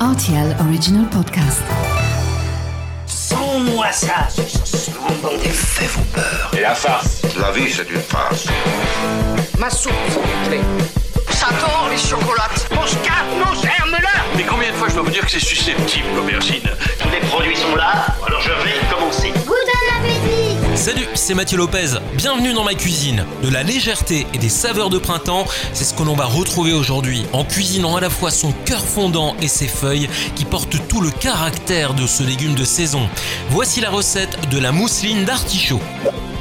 RTL Original Podcast. Sans-moi ça, ce bonbon des faits vos peurs. Et la farce La vie, c'est une farce. Ma soupe, s'il vous plaît. Ça tord les chocolates. Mon scarpe, mon germe-là Mais combien de fois je dois vous dire que c'est susceptible, l'aubergine? C'est Mathieu Lopez. Bienvenue dans ma cuisine. De la légèreté et des saveurs de printemps, c'est ce que l'on va retrouver aujourd'hui en cuisinant à la fois son cœur fondant et ses feuilles qui portent tout le caractère de ce légume de saison. Voici la recette de la mousseline d'artichaut.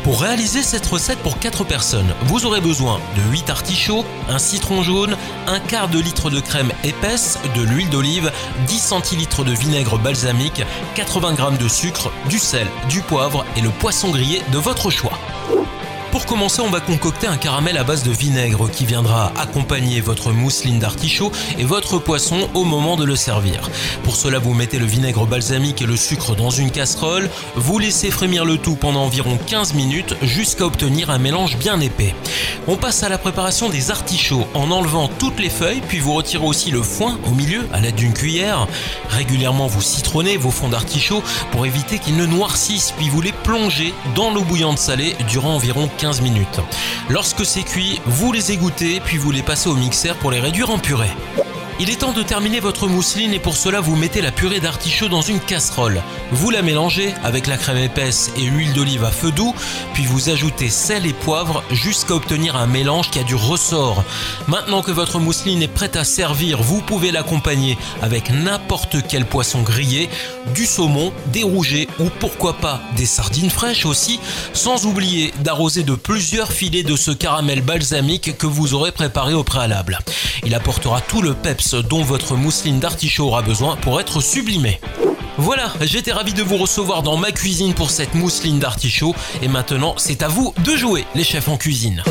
Pour réaliser cette recette pour 4 personnes, vous aurez besoin de 8 artichauts, un citron jaune, un quart de litre de crème épaisse, de l'huile d'olive, 10 centilitres de vinaigre balsamique, 80 g de sucre, du sel, du poivre et le poisson grillé de votre choix. Commencer, on va concocter un caramel à base de vinaigre qui viendra accompagner votre mousseline d'artichaut et votre poisson au moment de le servir. Pour cela, vous mettez le vinaigre balsamique et le sucre dans une casserole, vous laissez frémir le tout pendant environ 15 minutes jusqu'à obtenir un mélange bien épais. On passe à la préparation des artichauts en enlevant toutes les feuilles, puis vous retirez aussi le foin au milieu à l'aide d'une cuillère. Régulièrement, vous citronnez vos fonds d'artichaut pour éviter qu'ils ne noircissent, puis vous les plongez dans l'eau bouillante salée durant environ 15 minutes. Lorsque c'est cuit, vous les égouttez, puis vous les passez au mixeur pour les réduire en purée. Il est temps de terminer votre mousseline et pour cela vous mettez la purée d'artichaut dans une casserole. Vous la mélangez avec la crème épaisse et huile d'olive à feu doux, puis vous ajoutez sel et poivre jusqu'à obtenir un mélange qui a du ressort. Maintenant que votre mousseline est prête à servir, vous pouvez l'accompagner avec n'importe quel poisson grillé, du saumon, des rougets ou pourquoi pas des sardines fraîches aussi, sans oublier d'arroser de plusieurs filets de ce caramel balsamique que vous aurez préparé au préalable. Il apportera tout le peps dont votre mousseline d'artichaut aura besoin pour être sublimée. Voilà, j'étais ravi de vous recevoir dans ma cuisine pour cette mousseline d'artichaut et maintenant c'est à vous de jouer les chefs en cuisine.